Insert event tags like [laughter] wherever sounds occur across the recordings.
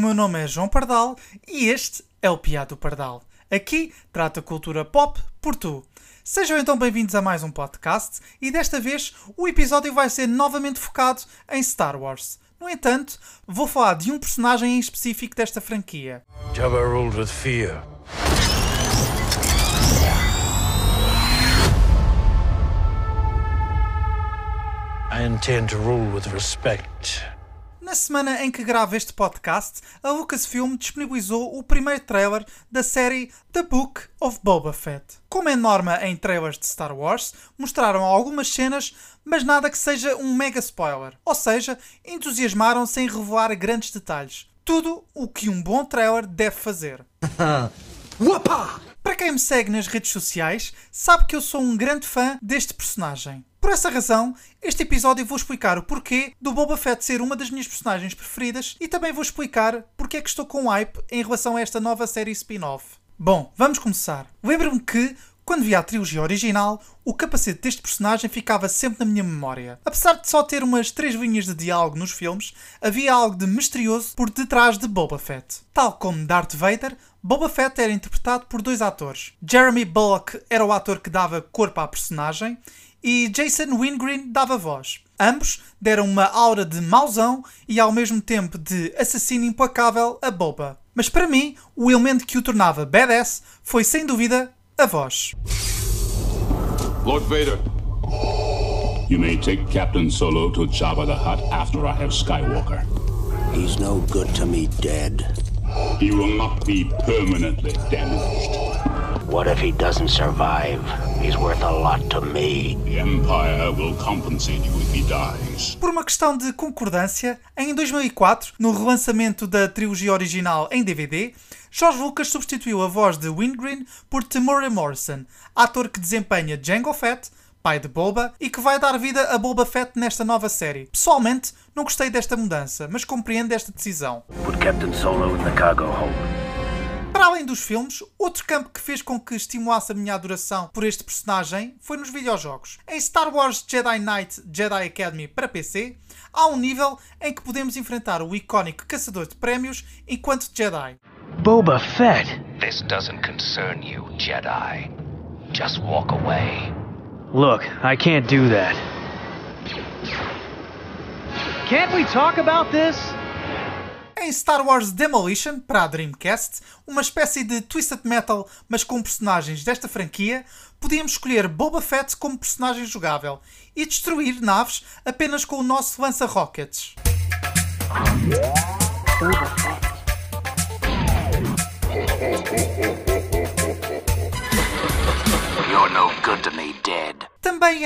meu nome é João Pardal e este é o Piado Pardal. Aqui trata cultura pop por tu. Sejam então bem-vindos a mais um podcast e desta vez o episódio vai ser novamente focado em Star Wars. No entanto, vou falar de um personagem em específico desta franquia. Jabba ruled with fear. I intend to rule with respect. Na semana em que gravo este podcast, a Lucasfilm disponibilizou o primeiro trailer da série The Book of Boba Fett. Como é norma em trailers de Star Wars, mostraram algumas cenas, mas nada que seja um mega spoiler. Ou seja, entusiasmaram sem revelar grandes detalhes. Tudo o que um bom trailer deve fazer. [laughs] Para quem me segue nas redes sociais, sabe que eu sou um grande fã deste personagem. Por essa razão, este episódio vou explicar o porquê do Boba Fett ser uma das minhas personagens preferidas e também vou explicar porque é que estou com hype em relação a esta nova série spin-off. Bom, vamos começar. Lembro-me que, quando vi a trilogia original, o capacete deste personagem ficava sempre na minha memória. Apesar de só ter umas três linhas de diálogo nos filmes, havia algo de misterioso por detrás de Boba Fett. Tal como Darth Vader, Boba Fett era interpretado por dois atores. Jeremy Bullock era o ator que dava corpo à personagem e Jason Wingreen dava voz. Ambos deram uma aura de mauzão e ao mesmo tempo de assassino implacável a Boba. Mas para mim, o elemento que o tornava badass foi sem dúvida a voz. Lord Vader. You may take Captain Solo to Jabba the Hutt after I have Skywalker. He's no good to me dead. He will not be permanently damaged. What if he doesn't survive? He's worth a lot to me. The Empire will compensate you if he dies. Por uma questão de concordância, em 2004, no relançamento da trilogia original em DVD, George Lucas substituiu a voz de Wingreen por Temuera Morrison, ator que desempenha Jango Fett, pai de Boba, e que vai dar vida a Boba Fett nesta nova série. Pessoalmente, não gostei desta mudança, mas compreendo esta decisão. Put Captain Solo in the cargo hold. Para além dos filmes, outro campo que fez com que estimulasse a minha adoração por este personagem foi nos videojogos. Em Star Wars Jedi Knight Jedi Academy para PC, há um nível em que podemos enfrentar o icónico caçador de prémios enquanto Jedi. Boba Fett. This doesn't concern you, Jedi. Just walk away. Look, I can't do that. Can't we talk about this? Em Star Wars Demolition para a Dreamcast, uma espécie de Twisted Metal, mas com personagens desta franquia, podíamos escolher Boba Fett como personagem jogável e destruir naves apenas com o nosso lança-rockets. You're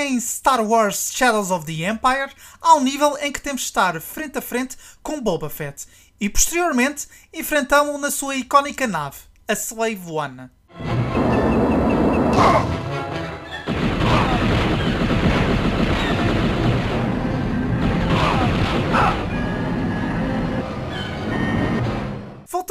Em Star Wars Shadows of the Empire, um nível em que temos de estar frente a frente com Boba Fett e posteriormente enfrentamos-o na sua icónica nave, a Slave One.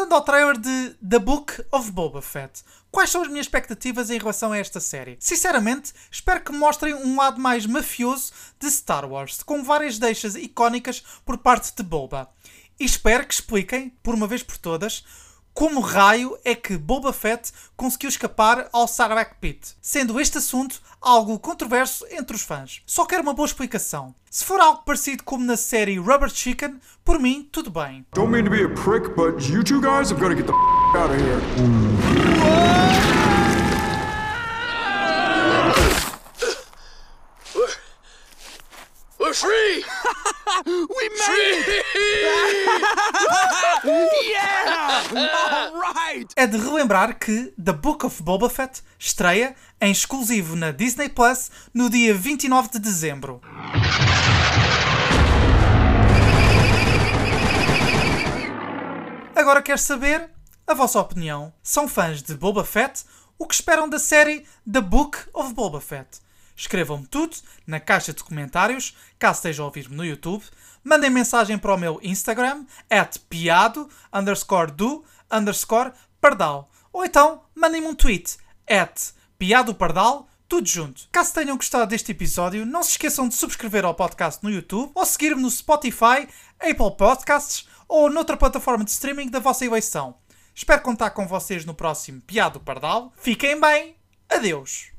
Voltando ao trailer de The Book of Boba Fett, quais são as minhas expectativas em relação a esta série? Sinceramente, espero que mostrem um lado mais mafioso de Star Wars, com várias deixas icónicas por parte de Boba. E espero que expliquem, por uma vez por todas, como raio é que Boba Fett conseguiu escapar ao Sarlacc Pit, sendo este assunto algo controverso entre os fãs. Só quero uma boa explicação. Se for algo parecido como na série Rubber Chicken, por mim, tudo bem. Don't mean to be a prick, but you two guys have got to get the f- out of here. We're [laughs] free! we made it! [laughs] [laughs] É de relembrar que The Book of Boba Fett estreia em exclusivo na Disney Plus no dia 29 de dezembro. Agora quero saber a vossa opinião. São fãs de Boba Fett? O que esperam da série The Book of Boba Fett? Escrevam-me tudo na caixa de comentários, caso estejam a ouvir-me no YouTube. Mandem mensagem para o meu Instagram, at piado, underscore do, underscore pardal. Ou então, mandem-me um tweet, at piado pardal, tudo junto. Caso tenham gostado deste episódio, não se esqueçam de subscrever ao podcast no YouTube ou seguir-me no Spotify, Apple Podcasts ou noutra plataforma de streaming da vossa eleição. Espero contar com vocês no próximo Piado Pardal. Fiquem bem. Adeus.